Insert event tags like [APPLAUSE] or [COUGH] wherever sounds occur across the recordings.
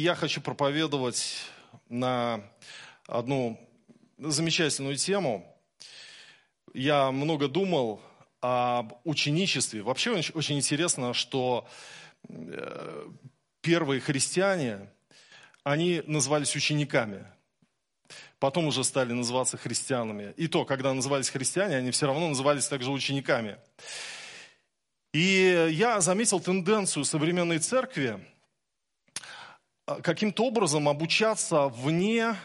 Я хочу проповедовать на одну замечательную тему. Я много думал об ученичестве. Вообще очень интересно, что э, первые христиане, они назывались учениками. Потом уже стали называться христианами. И то, когда назывались христиане, они все равно назывались также учениками. И я заметил тенденцию современной церкви – каким-то образом обучаться вне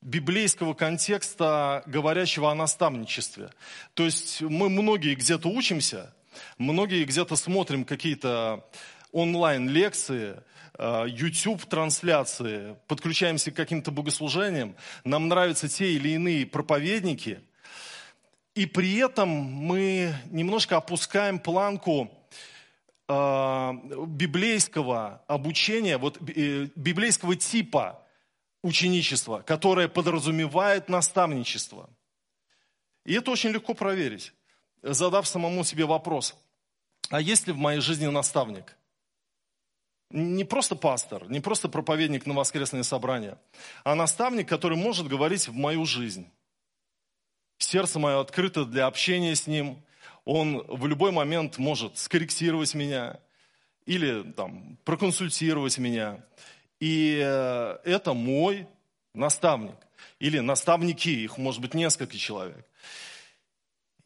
библейского контекста, говорящего о наставничестве. То есть мы многие где-то учимся, многие где-то смотрим какие-то онлайн-лекции, а, YouTube-трансляции, подключаемся к каким-то богослужениям, нам нравятся те или иные проповедники, и при этом мы немножко опускаем планку а, библейского обучения, вот э, библейского типа ученичества, которое подразумевает наставничество. И это очень легко проверить, задав самому себе вопрос, а есть ли в моей жизни наставник? Не просто пастор, не просто проповедник на воскресное собрание, а наставник, который может говорить в мою жизнь. Сердце мое открыто для общения с ним – он в любой момент может скорректировать меня или там, проконсультировать меня. И э, это мой наставник. Или наставники, их может быть несколько человек.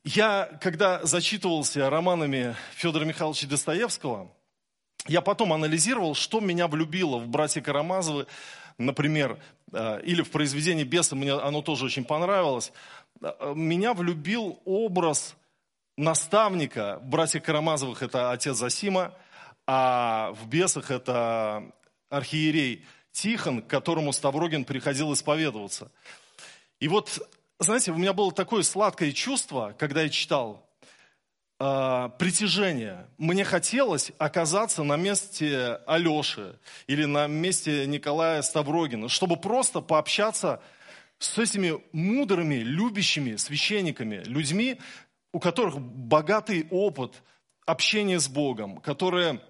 Я, когда зачитывался романами Федора Михайловича Достоевского, я потом анализировал, что меня влюбило в «Братья Карамазовы», например, э, или в произведении «Беса», мне оно тоже очень понравилось. Э, меня влюбил образ наставника, в братьях Карамазовых это отец Засима, а в бесах это архиерей Тихон, к которому Ставрогин приходил исповедоваться. И вот, знаете, у меня было такое сладкое чувство, когда я читал э, притяжение. Мне хотелось оказаться на месте Алеши или на месте Николая Ставрогина, чтобы просто пообщаться с этими мудрыми, любящими священниками, людьми, у которых богатый опыт общения с Богом, которые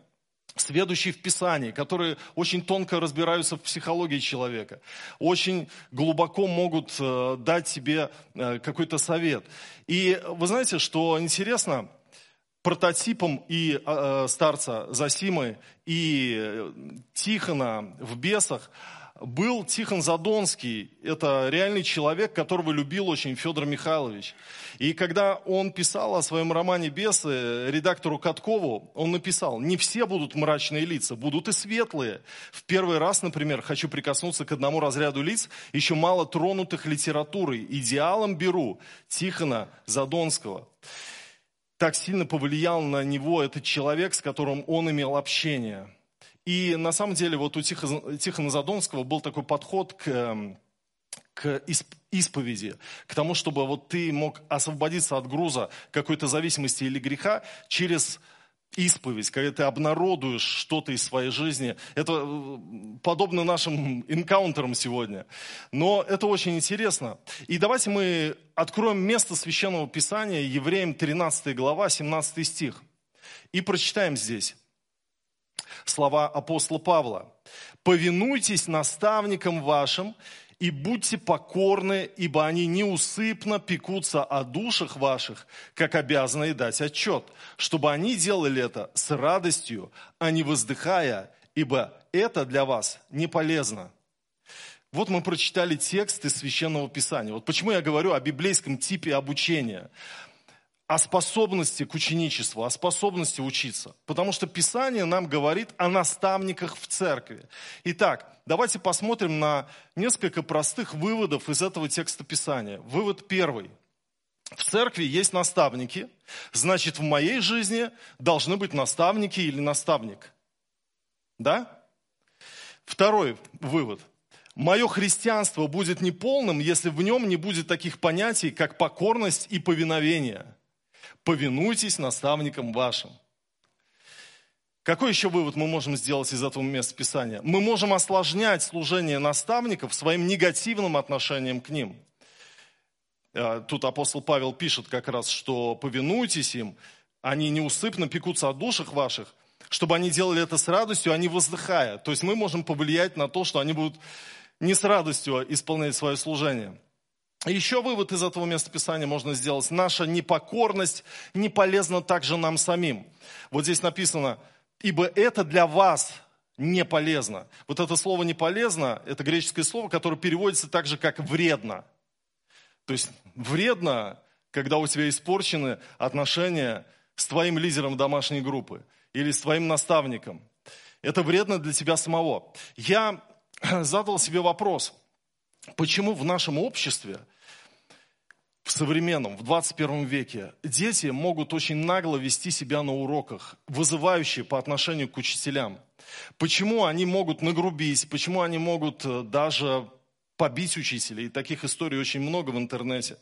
сведущие в Писании, которые очень тонко разбираются в психологии человека, очень глубоко могут э, дать тебе э, какой-то совет. И вы знаете, что интересно, прототипом и э, старца Засимы, и Тихона в бесах – был Тихон Задонский. Это реальный человек, которого любил очень Федор Михайлович. И когда он писал о своем романе «Бесы» редактору Каткову, он написал, не все будут мрачные лица, будут и светлые. В первый раз, например, хочу прикоснуться к одному разряду лиц, еще мало тронутых литературой. Идеалом беру Тихона Задонского. Так сильно повлиял на него этот человек, с которым он имел общение – и на самом деле вот у Тихона Задонского был такой подход к, эм, к исповеди, к тому, чтобы вот ты мог освободиться от груза какой-то зависимости или греха через исповедь, когда ты обнародуешь что-то из своей жизни. Это э, подобно нашим энкаунтерам сегодня. Но это очень интересно. И давайте мы откроем место Священного Писания, Евреям 13 глава, 17 стих. И прочитаем здесь слова апостола Павла. «Повинуйтесь наставникам вашим и будьте покорны, ибо они неусыпно пекутся о душах ваших, как обязаны дать отчет, чтобы они делали это с радостью, а не воздыхая, ибо это для вас не полезно». Вот мы прочитали текст из Священного Писания. Вот почему я говорю о библейском типе обучения о способности к ученичеству, о способности учиться. Потому что Писание нам говорит о наставниках в церкви. Итак, давайте посмотрим на несколько простых выводов из этого текста Писания. Вывод первый. В церкви есть наставники, значит, в моей жизни должны быть наставники или наставник. Да? Второй вывод. Мое христианство будет неполным, если в нем не будет таких понятий, как покорность и повиновение – повинуйтесь наставникам вашим. Какой еще вывод мы можем сделать из этого места Писания? Мы можем осложнять служение наставников своим негативным отношением к ним. А, тут апостол Павел пишет как раз, что повинуйтесь им, они неусыпно пекутся о душах ваших. чтобы они делали это с радостью, а не воздыхая. То есть мы можем повлиять на то, что они будут не с радостью исполнять свое служение. Еще вывод из этого места Писания можно сделать. Наша непокорность не полезна также нам самим. Вот здесь написано, ибо это для вас не полезно. Вот это слово не полезно, это греческое слово, которое переводится так же, как вредно. То есть вредно, когда у тебя испорчены отношения с твоим лидером домашней группы или с твоим наставником. Это вредно для тебя самого. Я [CLEARS THROAT] задал себе вопрос, почему в нашем обществе, в современном, в 21 веке, дети могут очень нагло вести себя на уроках, вызывающие по отношению к учителям. Почему они могут нагрубить, почему они могут э, даже побить учителей. И таких историй очень много в интернете,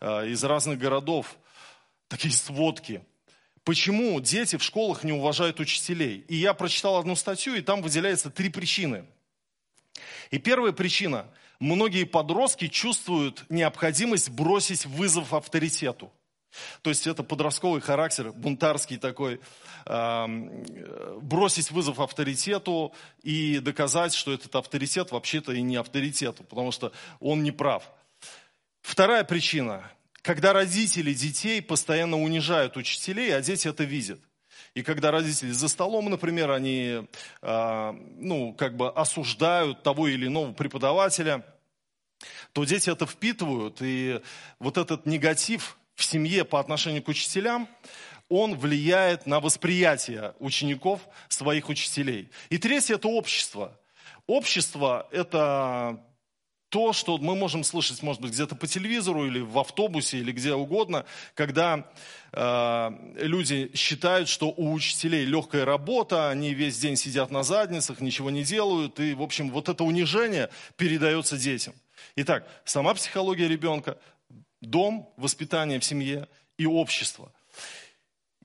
э, из разных городов, такие сводки. Почему дети в школах не уважают учителей? И я прочитал одну статью, и там выделяется три причины. И первая причина. Многие подростки чувствуют необходимость бросить вызов авторитету. То есть это подростковый характер, бунтарский такой, бросить вызов авторитету и доказать, что этот авторитет вообще-то и не авторитет, потому что он не прав. Вторая причина, когда родители детей постоянно унижают учителей, а дети это видят. И когда родители за столом, например, они э, ну, как бы осуждают того или иного преподавателя, то дети это впитывают, и вот этот негатив в семье по отношению к учителям, он влияет на восприятие учеников своих учителей. И третье – это общество. Общество – это то, что мы можем слышать, может быть, где-то по телевизору или в автобусе или где угодно, когда э, люди считают, что у учителей легкая работа, они весь день сидят на задницах, ничего не делают, и, в общем, вот это унижение передается детям. Итак, сама психология ребенка, дом, воспитание в семье и общество.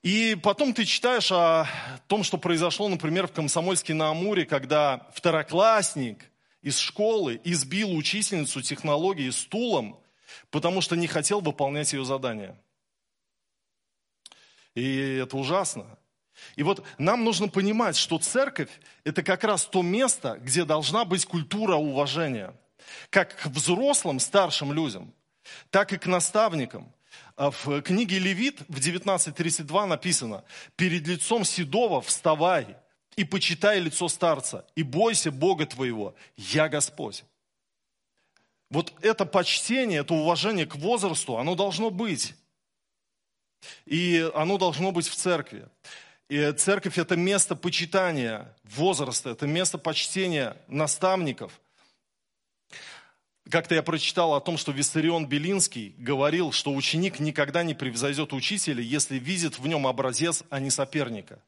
И потом ты читаешь о том, что произошло, например, в Комсомольске на Амуре, когда второклассник из школы избил учительницу технологии стулом, потому что не хотел выполнять ее задание. И это ужасно. И вот нам нужно понимать, что церковь – это как раз то место, где должна быть культура уважения. Как к взрослым, старшим людям – так и к наставникам. А в книге Левит в 19.32 написано, «Перед лицом Седова вставай и почитай лицо старца, и бойся Бога твоего, я Господь». Вот это почтение, это уважение к возрасту, оно должно быть. И оно должно быть в церкви. И церковь – это место почитания возраста, это место почтения наставников – как-то я прочитал о том, что Виссарион Белинский говорил, что ученик никогда не превзойдет учителя, если видит в нем образец, а не соперника.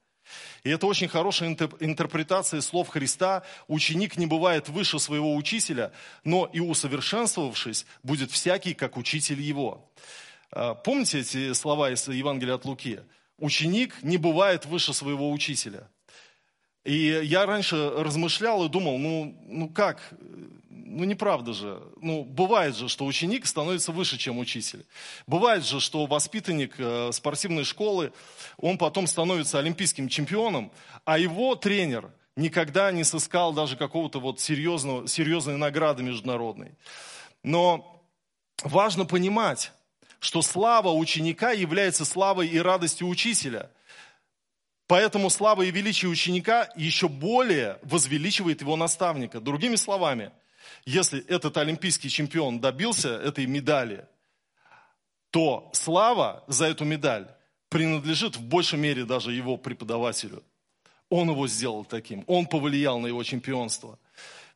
И это очень хорошая интерпретация слов Христа. Ученик не бывает выше своего учителя, но и усовершенствовавшись, будет всякий, как учитель его. А, помните эти слова из Евангелия от Луки? Ученик не бывает выше своего учителя. И я раньше размышлял и думал, ну, ну как, ну неправда же. Ну, бывает же, что ученик становится выше, чем учитель. Бывает же, что воспитанник э, спортивной школы, он потом становится олимпийским чемпионом, а его тренер никогда не сыскал даже какого-то вот серьезного, серьезной награды международной. Но важно понимать, что слава ученика является славой и радостью учителя. Поэтому слава и величие ученика еще более возвеличивает его наставника. Другими словами – если этот олимпийский чемпион добился этой медали, то слава за эту медаль принадлежит в большей мере даже его преподавателю. Он его сделал таким, он повлиял на его чемпионство.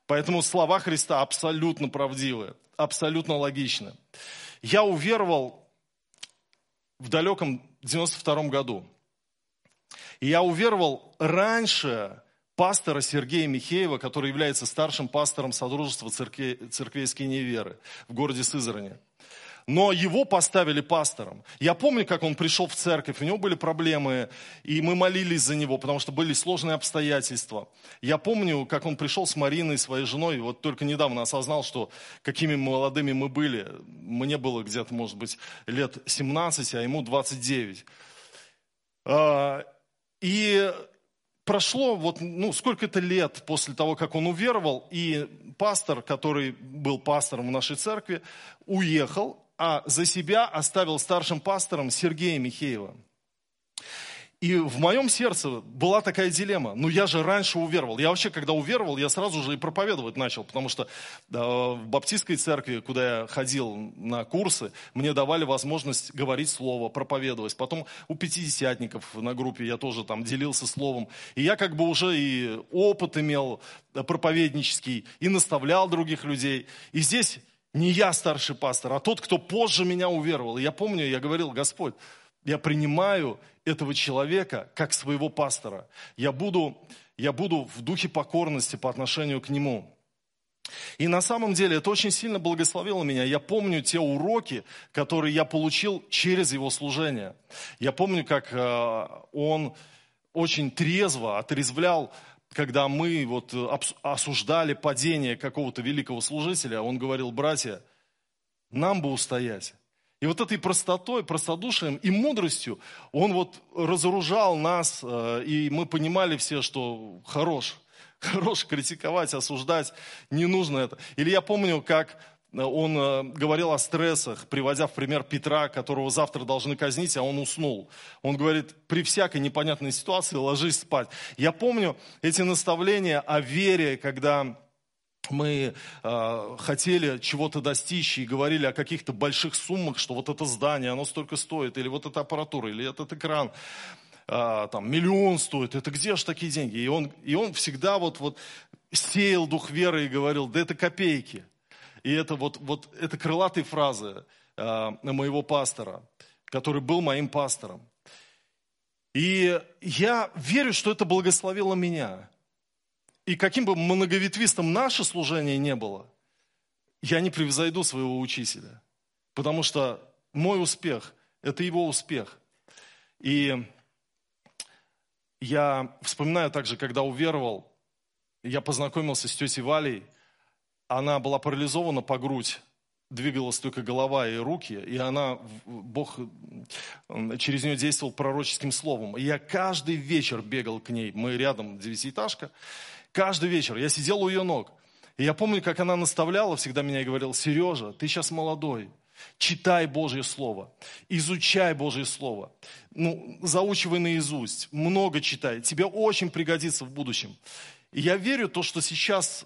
Поэтому слова Христа абсолютно правдивы, абсолютно логичны. Я уверовал в далеком 92 году. И я уверовал раньше, пастора Сергея Михеева, который является старшим пастором Содружества церквей, церквей Скинии Веры в городе Сызрани. Но его поставили пастором. Я помню, как он пришел в церковь, у него были проблемы, и мы молились за него, потому что были сложные обстоятельства. Я помню, как он пришел с Мариной, своей женой, вот только недавно осознал, что какими молодыми мы были. Мне было где-то, может быть, лет 17, а ему 29. А, и прошло вот, ну, сколько-то лет после того, как он уверовал, и пастор, который был пастором в нашей церкви, уехал, а за себя оставил старшим пастором Сергея Михеева. И в моем сердце была такая дилемма. Ну, я же раньше уверовал. Я вообще, когда уверовал, я сразу же и проповедовать начал. Потому что да, в баптистской церкви, куда я ходил на курсы, мне давали возможность говорить слово, проповедовать. Потом у пятидесятников на группе я тоже там делился словом. И я как бы уже и опыт имел проповеднический, и наставлял других людей. И здесь не я старший пастор, а тот, кто позже меня уверовал. И я помню, я говорил, Господь, я принимаю этого человека как своего пастора. Я буду, я буду в духе покорности по отношению к нему. И на самом деле это очень сильно благословило меня. Я помню те уроки, которые я получил через его служение. Я помню, как э, он очень трезво отрезвлял, когда мы вот осуждали падение какого-то великого служителя. Он говорил, братья, нам бы устоять. И вот этой простотой, простодушием и мудростью он вот разоружал нас, э, и мы понимали все, что хорош, [LAUGHS] хорош критиковать, осуждать, не нужно это. Или я помню, как он э, говорил о стрессах, приводя в пример Петра, которого завтра должны казнить, а он уснул. Он говорит, при всякой непонятной ситуации ложись спать. Я помню эти наставления о вере, когда мы э, хотели чего-то достичь и говорили о каких-то больших суммах, что вот это здание, оно столько стоит, или вот эта аппаратура, или этот экран, э, там, миллион стоит, это где же такие деньги? И он, и он всегда вот, вот сеял дух веры и говорил, да это копейки. И это вот, вот это крылатые фразы э, моего пастора, который был моим пастором. И я верю, что это благословило меня. И каким бы многоветвистым наше служение не было, я не превзойду своего учителя. Потому что мой успех – это его успех. И я вспоминаю также, когда уверовал, я познакомился с тетей Валей. Она была парализована по грудь, двигалась только голова и руки, и она, Бог через нее действовал пророческим словом. И я каждый вечер бегал к ней, мы рядом, девятиэтажка, Каждый вечер. Я сидел у ее ног. И я помню, как она наставляла всегда меня и говорила, Сережа, ты сейчас молодой, читай Божье Слово, изучай Божье Слово, ну, заучивай наизусть, много читай, тебе очень пригодится в будущем. И я верю то, что сейчас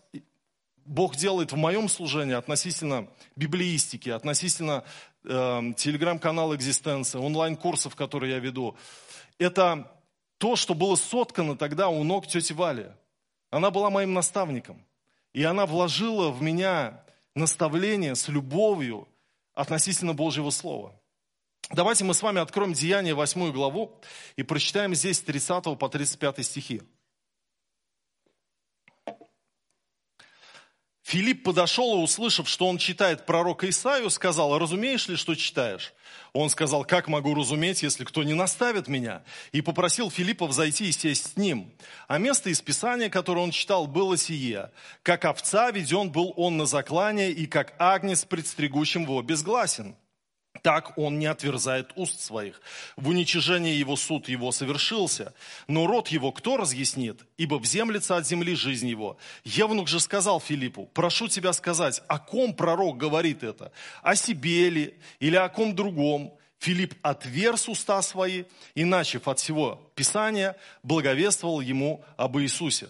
Бог делает в моем служении относительно библеистики, относительно э, телеграм-канала «Экзистенция», онлайн-курсов, которые я веду. Это то, что было соткано тогда у ног тети Вали – она была моим наставником. И она вложила в меня наставление с любовью относительно Божьего Слова. Давайте мы с вами откроем Деяние 8 главу и прочитаем здесь с 30 по 35 стихи. Филипп подошел и, услышав, что он читает пророка Исаию, сказал, разумеешь ли, что читаешь? Он сказал, как могу разуметь, если кто не наставит меня? И попросил Филиппа взойти и сесть с ним. А место из Писания, которое он читал, было сие. Как овца веден был он на заклание, и как агнец пред стригущим его безгласен так он не отверзает уст своих. В уничижении его суд его совершился, но род его кто разъяснит? Ибо вземлется от земли жизнь его. Евнух же сказал Филиппу, прошу тебя сказать, о ком пророк говорит это? О себе ли или о ком другом? Филипп отверз уста свои и, начав от всего Писания, благовествовал ему об Иисусе.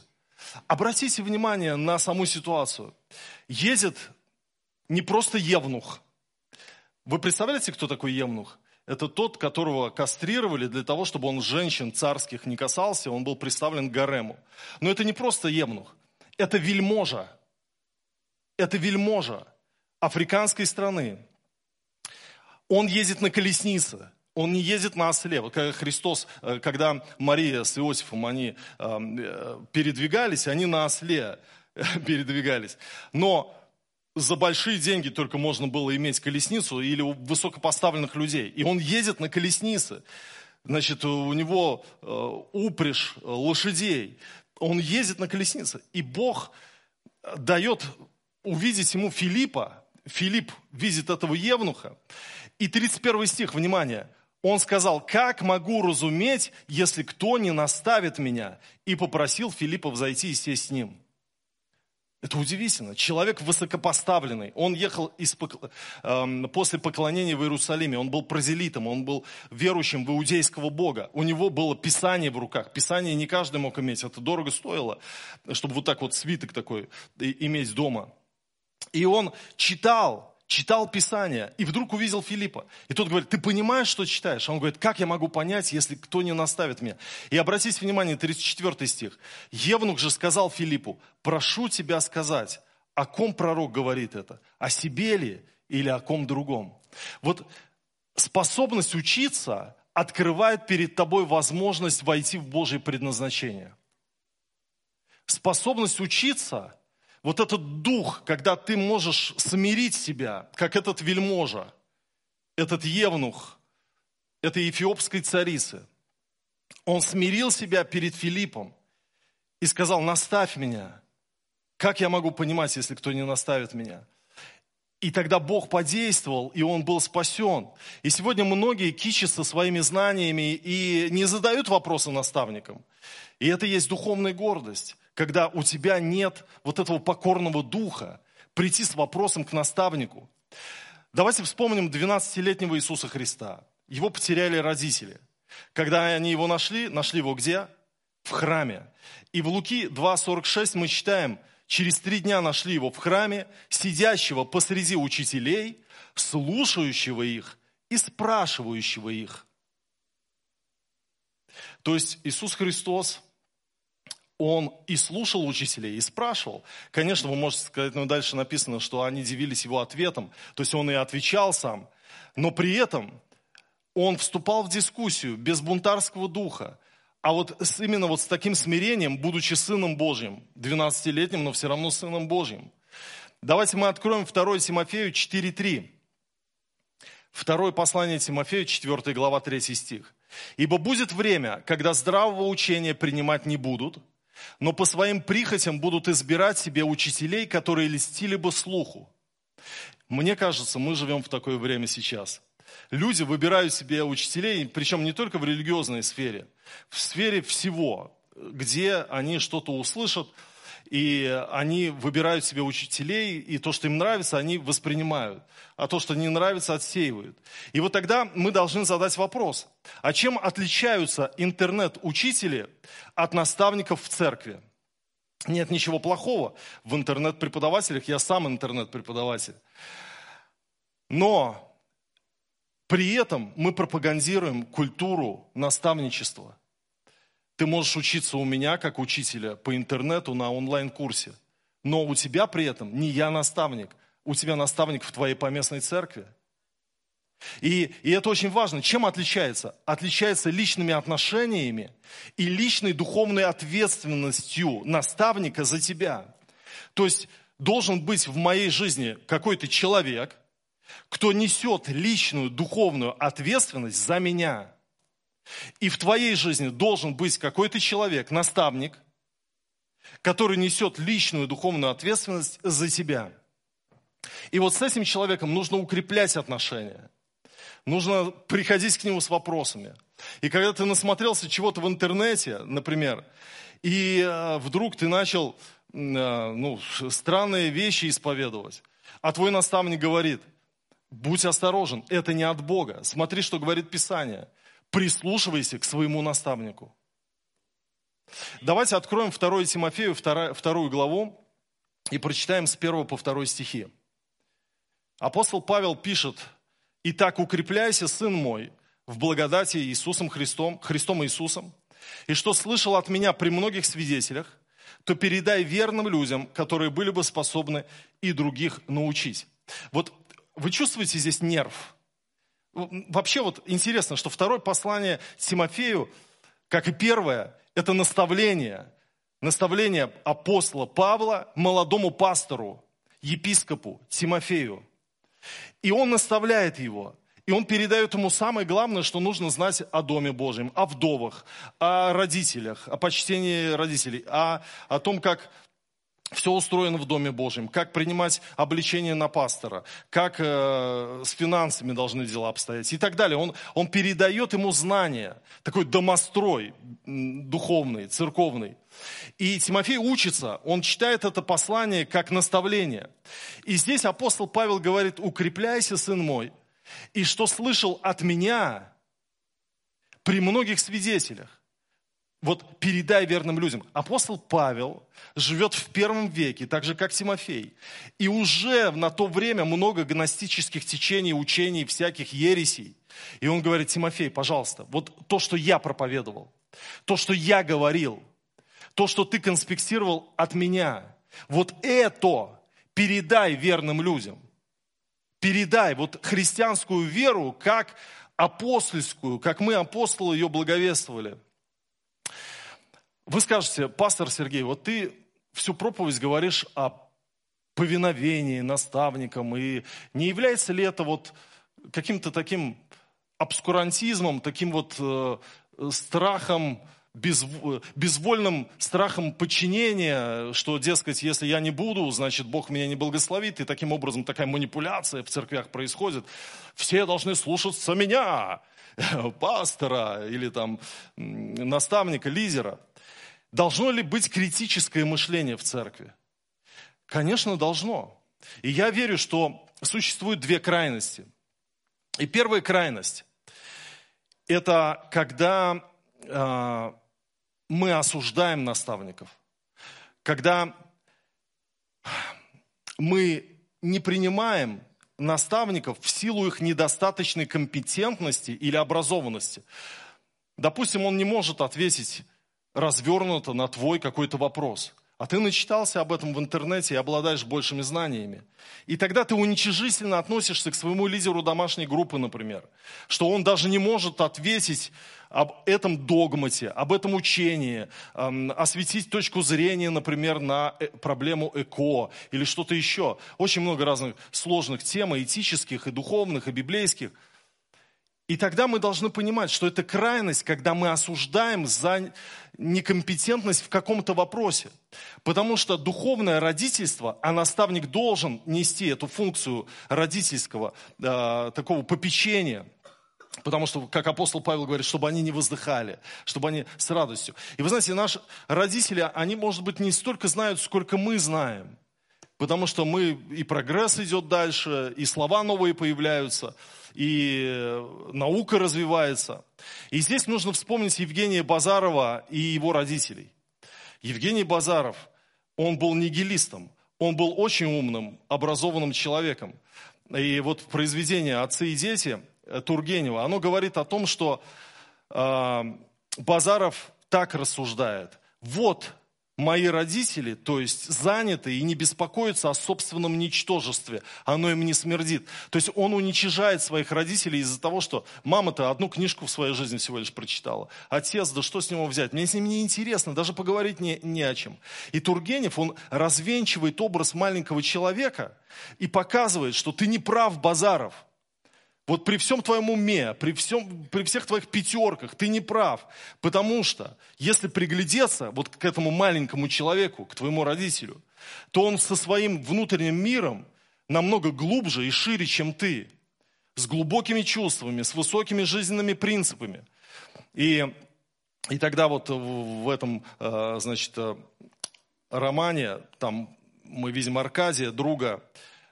Обратите внимание на саму ситуацию. Едет не просто Евнух – вы представляете, кто такой Емнух? Это тот, которого кастрировали для того, чтобы он женщин царских не касался, он был представлен гарему. Но это не просто Емнух, это вельможа. Это вельможа африканской страны. Он ездит на колеснице, он не ездит на осле. Вот когда Христос, э, когда Мария с Иосифом, они э, передвигались, они на осле передвигались. Но за большие деньги только можно было иметь колесницу или у высокопоставленных людей. И он ездит на колеснице. Значит, у него э, упряжь э, лошадей. Он ездит на колеснице. И Бог дает увидеть ему Филиппа. Филипп видит этого евнуха. И 31 стих, внимание. Он сказал, как могу разуметь, если кто не наставит меня? И попросил Филиппа взойти и сесть с ним. Это удивительно. Человек высокопоставленный. Он ехал из, э, после поклонения в Иерусалиме. Он был прозелитом, он был верующим в иудейского Бога. У него было Писание в руках. Писание не каждый мог иметь. Это дорого стоило, чтобы вот так вот свиток такой иметь дома. И он читал читал Писание, и вдруг увидел Филиппа. И тот говорит, ты понимаешь, что читаешь? А он говорит, как я могу понять, если кто не наставит меня? И обратите внимание, 34 стих. Евнух же сказал Филиппу, прошу тебя сказать, о ком пророк говорит это? О себе ли или о ком другом? Вот способность учиться открывает перед тобой возможность войти в Божье предназначение. Способность учиться вот этот дух, когда ты можешь смирить себя, как этот вельможа, этот евнух, этой эфиопской царицы. Он смирил себя перед Филиппом и сказал, наставь меня. Как я могу понимать, если кто не наставит меня? И тогда Бог подействовал, и он был спасен. И сегодня многие кичатся своими знаниями и не задают вопросы наставникам. И это есть духовная гордость когда у тебя нет вот этого покорного духа, прийти с вопросом к наставнику. Давайте вспомним 12-летнего Иисуса Христа. Его потеряли родители. Когда они его нашли, нашли его где? В храме. И в Луки 2.46 мы читаем, через три дня нашли его в храме, сидящего посреди учителей, слушающего их и спрашивающего их. То есть Иисус Христос он и слушал учителей, и спрашивал. Конечно, вы можете сказать, но дальше написано, что они дивились его ответом, то есть он и отвечал сам. Но при этом он вступал в дискуссию без бунтарского духа, а вот с, именно вот с таким смирением, будучи сыном Божьим, 12-летним, но все равно сыном Божьим. Давайте мы откроем 2 Тимофею 4.3. Второе послание Тимофею, 4 глава, 3 стих. «Ибо будет время, когда здравого учения принимать не будут, но по своим прихотям будут избирать себе учителей, которые листили бы слуху. Мне кажется, мы живем в такое время сейчас. Люди выбирают себе учителей, причем не только в религиозной сфере, в сфере всего, где они что-то услышат, и они выбирают себе учителей, и то, что им нравится, они воспринимают, а то, что не нравится, отсеивают. И вот тогда мы должны задать вопрос, а чем отличаются интернет-учители от наставников в церкви? Нет ничего плохого в интернет-преподавателях, я сам интернет-преподаватель. Но при этом мы пропагандируем культуру наставничества – ты можешь учиться у меня, как учителя, по интернету на онлайн-курсе. Но у тебя при этом не я наставник, у тебя наставник в твоей поместной церкви. И, и это очень важно. Чем отличается? Отличается личными отношениями и личной духовной ответственностью наставника за тебя. То есть должен быть в моей жизни какой-то человек, кто несет личную духовную ответственность за меня – и в твоей жизни должен быть какой-то человек, наставник, который несет личную духовную ответственность за тебя. И вот с этим человеком нужно укреплять отношения. Нужно приходить к нему с вопросами. И когда ты насмотрелся чего-то в интернете, например, и э, вдруг ты начал э, ну, странные вещи исповедовать, а твой наставник говорит, будь осторожен, это не от Бога. Смотри, что говорит Писание прислушивайся к своему наставнику. Давайте откроем 2 Тимофею, вторую главу, и прочитаем с 1 по 2 стихи. Апостол Павел пишет, «Итак, укрепляйся, сын мой, в благодати Иисусом Христом, Христом Иисусом, и что слышал от меня при многих свидетелях, то передай верным людям, которые были бы способны и других научить». Вот вы чувствуете здесь нерв? Вообще вот интересно, что второе послание Тимофею, как и первое, это наставление. Наставление апостола Павла молодому пастору, епископу Тимофею. И он наставляет его. И он передает ему самое главное, что нужно знать о Доме Божьем, о вдовах, о родителях, о почтении родителей, о, о том, как все устроено в Доме Божьем, как принимать обличение на пастора, как э, с финансами должны дела обстоять и так далее. Он, он передает ему знания, такой домострой духовный, церковный. И Тимофей учится, он читает это послание как наставление. И здесь апостол Павел говорит, укрепляйся, сын мой, и что слышал от меня при многих свидетелях вот передай верным людям. Апостол Павел живет в первом веке, так же как Тимофей. И уже на то время много гностических течений, учений, всяких ересей. И он говорит, Тимофей, пожалуйста, вот то, что я проповедовал, то, что я говорил, то, что ты конспектировал от меня, вот это передай верным людям. Передай вот христианскую веру как апостольскую, как мы апостолы ее благовествовали – вы скажете, пастор Сергей, вот ты всю проповедь говоришь о повиновении наставникам, и не является ли это вот каким-то таким обскурантизмом, таким вот э, страхом, без, безвольным страхом подчинения, что, дескать, если я не буду, значит, Бог меня не благословит, и таким образом такая манипуляция в церквях происходит. Все должны слушаться меня, [LAUGHS] пастора или там наставника, лидера. Должно ли быть критическое мышление в церкви? Конечно, должно. И я верю, что существуют две крайности. И первая крайность – это когда э, мы осуждаем наставников, когда мы не принимаем наставников в силу их недостаточной компетентности или образованности. Допустим, он не может ответить развернуто на твой какой-то вопрос. А ты начитался об этом в интернете и обладаешь большими знаниями. И тогда ты уничижительно относишься к своему лидеру домашней группы, например. Что он даже не может ответить об этом догмате, об этом учении, эм, осветить точку зрения, например, на э, проблему ЭКО или что-то еще. Очень много разных сложных тем, и этических, и духовных, и библейских – и тогда мы должны понимать, что это крайность, когда мы осуждаем за некомпетентность в каком-то вопросе. Потому что духовное родительство, а наставник должен нести эту функцию родительского, э, такого попечения. Потому что, как апостол Павел говорит, чтобы они не воздыхали, чтобы они с радостью. И вы знаете, наши родители, они, может быть, не столько знают, сколько мы знаем. Потому что мы, и прогресс идет дальше, и слова новые появляются – и наука развивается. И здесь нужно вспомнить Евгения Базарова и его родителей. Евгений Базаров, он был нигилистом, он был очень умным, образованным человеком. И вот произведение «Отцы и дети» Тургенева, оно говорит о том, что э, Базаров так рассуждает. Вот мои родители, то есть заняты и не беспокоятся о собственном ничтожестве, оно им не смердит. То есть он уничижает своих родителей из-за того, что мама-то одну книжку в своей жизни всего лишь прочитала. Отец, да что с него взять? Мне с ним не интересно, даже поговорить не, не о чем. И Тургенев, он развенчивает образ маленького человека и показывает, что ты не прав, Базаров. Вот при всем твоем уме, при, всем, при всех твоих пятерках ты не прав. Потому что, если приглядеться вот к этому маленькому человеку, к твоему родителю, то он со своим внутренним миром намного глубже и шире, чем ты. С глубокими чувствами, с высокими жизненными принципами. И, и тогда вот в этом, э, значит, э, романе, там мы видим Аркадия, друга,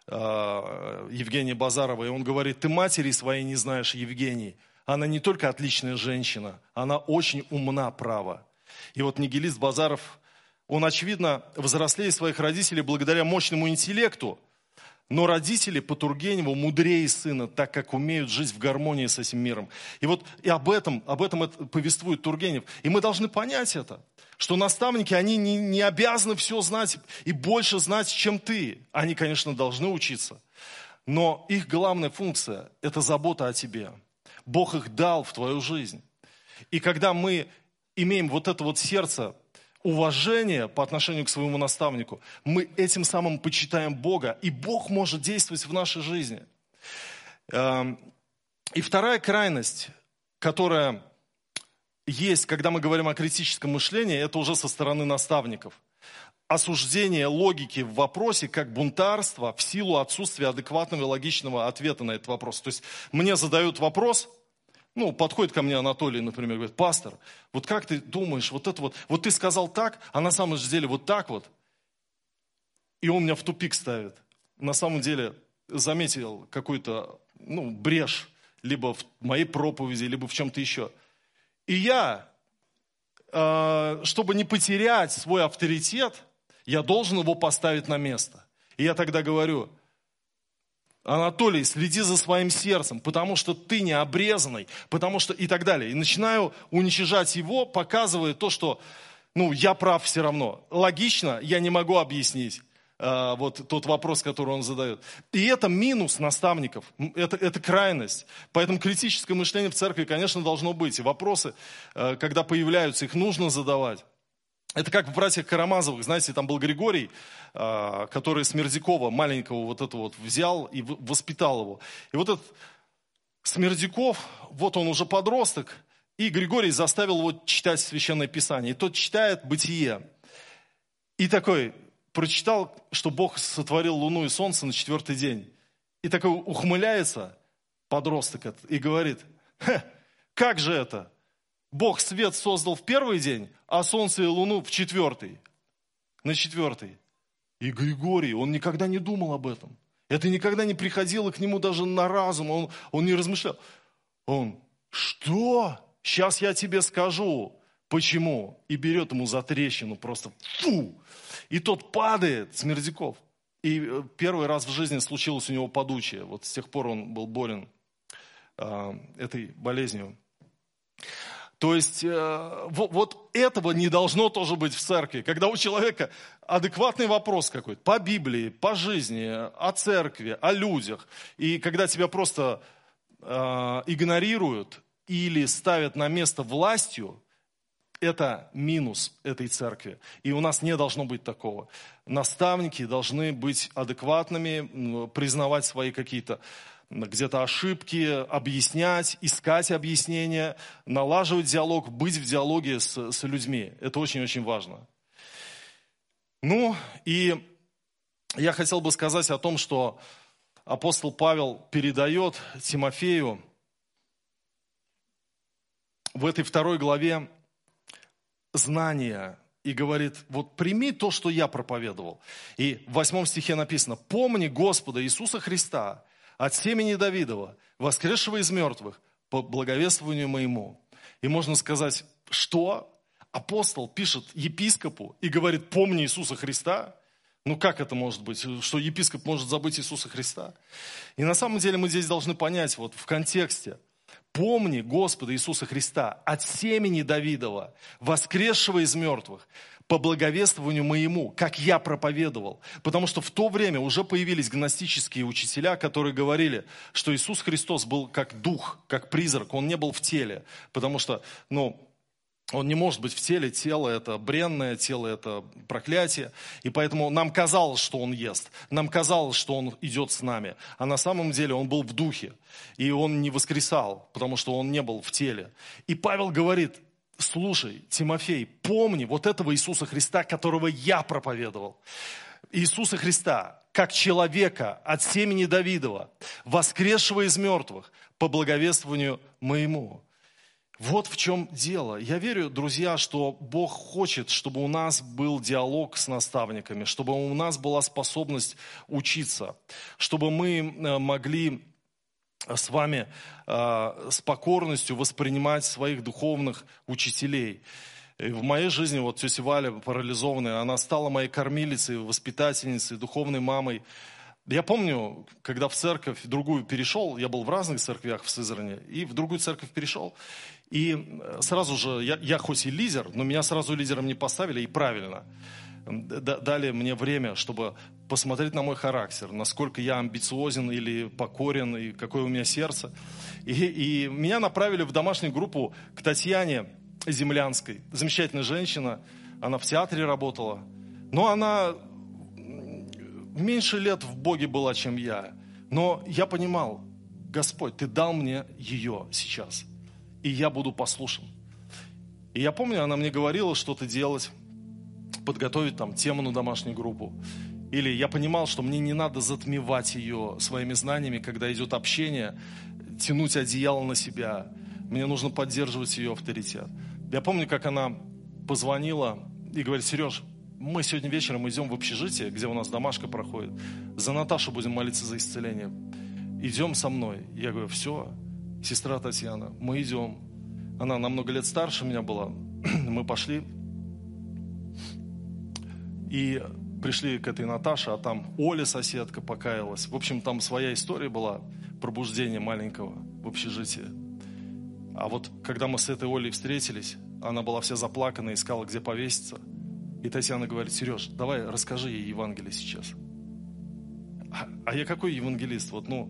Евгения Базарова, и он говорит, ты матери своей не знаешь, Евгений. Она не только отличная женщина, она очень умна, право. И вот нигилист Базаров, он, очевидно, взрослее своих родителей благодаря мощному интеллекту, но родители по Тургеневу мудрее сына, так как умеют жить в гармонии с этим миром. И вот и об этом, об этом повествует Тургенев. И мы должны понять это, что наставники, они не, не обязаны все знать и больше знать, чем ты. Они, конечно, должны учиться. Но их главная функция – это забота о тебе. Бог их дал в твою жизнь. И когда мы имеем вот это вот сердце уважение по отношению к своему наставнику, мы этим самым почитаем Бога, и Бог может действовать в нашей жизни. Эм, и вторая крайность, которая есть, когда мы говорим о критическом мышлении, это уже со стороны наставников. осуждение логики в вопросе как бунтарство в силу отсутствия адекватного и логичного ответа на этот вопрос. То есть мне задают вопрос, ну, подходит ко мне Анатолий, например, говорит, пастор, вот как ты думаешь, вот это вот, вот ты сказал так, а на самом деле вот так вот. И он меня в тупик ставит. На самом деле заметил какую-то, ну, брешь, либо в моей проповеди, либо в чем-то еще. И я, э, чтобы не потерять свой авторитет, я должен его поставить на место. И я тогда говорю, Анатолий, следи за своим сердцем, потому что ты не обрезанный, потому что и так далее. И начинаю уничижать его, показывая то, что, ну, я прав все равно. Логично я не могу объяснить э, вот тот вопрос, который он задает. И это минус наставников, это, это крайность. Поэтому критическое мышление в церкви, конечно, должно быть. И вопросы, э, когда появляются, их нужно задавать. Это как в «Братьях Карамазовых», знаете, там был Григорий, а, который Смердякова, маленького вот этого вот взял и воспитал его. И вот этот Смердяков, вот он уже подросток, и Григорий заставил его читать Священное Писание. И тот читает «Бытие». И такой, прочитал, что Бог сотворил луну и солнце на четвертый день. И такой ухмыляется подросток и говорит, как же это? Бог свет создал в первый день, а солнце и луну в четвертый. На четвертый. И Григорий, он никогда не думал об этом. Это никогда не приходило к нему даже на разум, он, он не размышлял. Он, что? Сейчас я тебе скажу. Почему? И берет ему за трещину просто фу. И тот падает, Смердяков. И э, первый раз в жизни случилось у него подучие. Вот с тех пор он был болен э, этой болезнью. То есть э, вот, этого не должно тоже быть в церкви. Когда у человека адекватный вопрос какой-то по Библии, по жизни, о церкви, о людях, и когда тебя просто э, игнорируют или ставят на место властью, это минус этой церкви. И у нас не должно быть такого. Наставники должны быть адекватными, признавать свои какие-то где-то ошибки, объяснять, искать объяснения, налаживать диалог, быть в диалоге с, с людьми. Это очень-очень важно. Ну, и я хотел бы сказать о том, что апостол Павел передает Тимофею в этой второй главе знания и говорит, вот прими то, что я проповедовал. И в восьмом стихе написано, помни Господа Иисуса Христа, от семени Давидова, воскресшего из мертвых, по благовествованию моему. И можно сказать, что апостол пишет епископу и говорит, помни Иисуса Христа? Ну как это может быть, что епископ может забыть Иисуса Христа? И на самом деле мы здесь должны понять вот в контексте. Помни Господа Иисуса Христа от семени Давидова, воскресшего из мертвых, по благовествованию моему, как я проповедовал. Потому что в то время уже появились гностические учителя, которые говорили, что Иисус Христос был как дух, как призрак, он не был в теле. Потому что, ну, он не может быть в теле, тело это бренное, тело это проклятие. И поэтому нам казалось, что он ест. Нам казалось, что он идет с нами. А на самом деле он был в духе. И он не воскресал, потому что он не был в теле. И Павел говорит, слушай, Тимофей, помни вот этого Иисуса Христа, которого я проповедовал. Иисуса Христа, как человека от семени Давидова, воскресшего из мертвых, по благовествованию моему. Вот в чем дело. Я верю, друзья, что Бог хочет, чтобы у нас был диалог с наставниками, чтобы у нас была способность учиться, чтобы мы э, могли с вами э, с покорностью воспринимать своих духовных учителей. И в моей жизни вот тетя Валя парализованная, она стала моей кормилицей, воспитательницей, духовной мамой. Я помню, когда в церковь другую перешел, я был в разных церквях в Сызране, и в другую церковь перешел, и сразу же, я, я хоть и лидер, но меня сразу лидером не поставили, и правильно дали мне время, чтобы посмотреть на мой характер, насколько я амбициозен или покорен, и какое у меня сердце. И, и меня направили в домашнюю группу к Татьяне Землянской. Замечательная женщина, она в театре работала. Но она меньше лет в Боге была, чем я. Но я понимал, Господь, Ты дал мне ее сейчас, и я буду послушен. И я помню, она мне говорила что-то делать. Подготовить там тему на домашнюю группу. Или я понимал, что мне не надо затмевать ее своими знаниями, когда идет общение, тянуть одеяло на себя. Мне нужно поддерживать ее авторитет. Я помню, как она позвонила и говорит, Сереж, мы сегодня вечером идем в общежитие, где у нас домашка проходит. За Наташу будем молиться за исцеление. Идем со мной. Я говорю, все, сестра Татьяна, мы идем. Она намного лет старше меня была. [CLEARS THROAT] мы пошли. И пришли к этой Наташе, а там Оля, соседка, покаялась. В общем, там своя история была, пробуждение маленького в общежитии. А вот когда мы с этой Олей встретились, она была вся заплакана, искала, где повеситься. И Татьяна говорит, Сереж, давай расскажи ей Евангелие сейчас. А, а я какой евангелист? Вот, ну,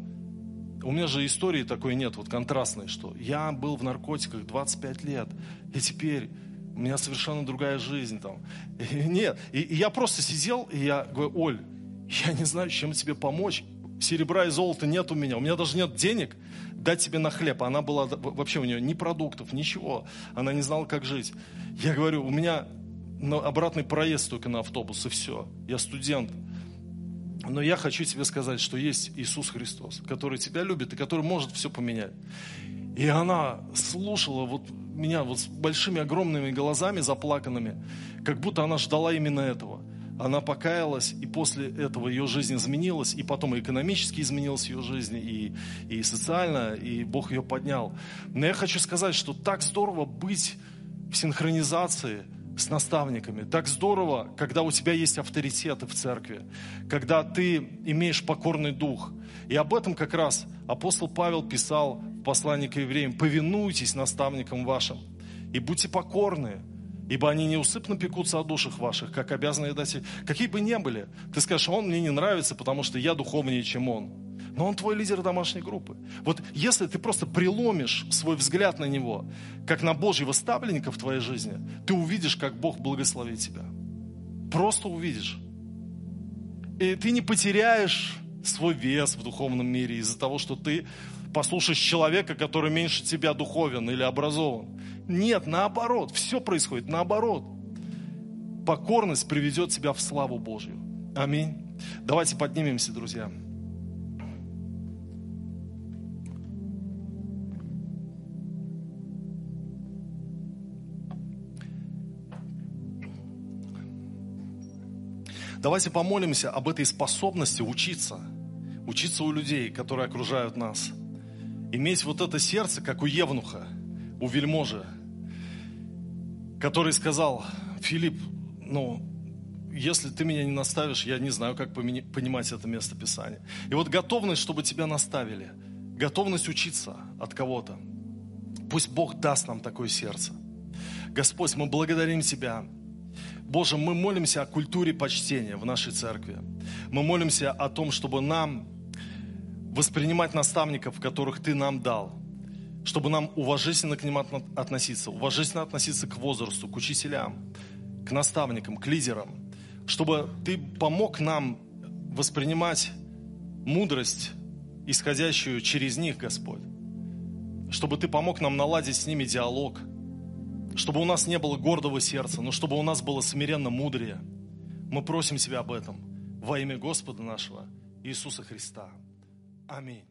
у меня же истории такой нет, вот контрастной, что я был в наркотиках 25 лет, и теперь у меня совершенно другая жизнь там. [LAUGHS] И, нет, и, и я просто сидел, и я говорю, Оль, я не знаю, чем тебе помочь. Серебра и золота нет у меня, у меня даже нет денег дать тебе на хлеб. Она была, вообще у нее ни продуктов, ничего. Она не знала, как жить. Я говорю, у меня обратный проезд только на автобус, и все. Я студент. Но я хочу тебе сказать, что есть Иисус Христос, который тебя любит и который может все поменять. И она слушала вот меня вот с большими огромными глазами заплаканными, как будто она ждала именно этого. Она покаялась, и после этого ее жизнь изменилась, и потом экономически изменилась ее жизнь, и, и социально, и Бог ее поднял. Но я хочу сказать, что так здорово быть в синхронизации с наставниками. Так здорово, когда у тебя есть авторитеты в церкви, когда ты имеешь покорный дух. И об этом как раз апостол Павел писал послании к евреям, повинуйтесь наставникам вашим и будьте покорны, ибо они неусыпно пекутся о душах ваших, как обязаны дать, какие бы ни были. Ты скажешь, он мне не нравится, потому что я духовнее, чем он. Но он твой лидер домашней группы. Вот если ты просто преломишь свой взгляд на него, как на Божьего ставленника в твоей жизни, ты увидишь, как Бог благословит тебя. Просто увидишь. И ты не потеряешь свой вес в духовном мире из-за того, что ты послушаешь человека, который меньше тебя духовен или образован. Нет, наоборот, все происходит наоборот. Покорность приведет тебя в славу Божью. Аминь. Давайте поднимемся, друзья. Давайте помолимся об этой способности учиться. Учиться у людей, которые окружают нас – иметь вот это сердце, как у Евнуха, у вельможи, который сказал, Филипп, ну, если ты меня не наставишь, я не знаю, как понимать это место Писания. И вот готовность, чтобы тебя наставили, готовность учиться от кого-то. Пусть Бог даст нам такое сердце. Господь, мы благодарим Тебя. Боже, мы молимся о культуре почтения в нашей церкви. Мы молимся о том, чтобы нам воспринимать наставников, которых Ты нам дал, чтобы нам уважительно к ним относиться, уважительно относиться к возрасту, к учителям, к наставникам, к лидерам, чтобы Ты помог нам воспринимать мудрость, исходящую через них, Господь, чтобы Ты помог нам наладить с ними диалог, чтобы у нас не было гордого сердца, но чтобы у нас было смиренно мудрее. Мы просим Тебя об этом во имя Господа нашего Иисуса Христа. Аминь.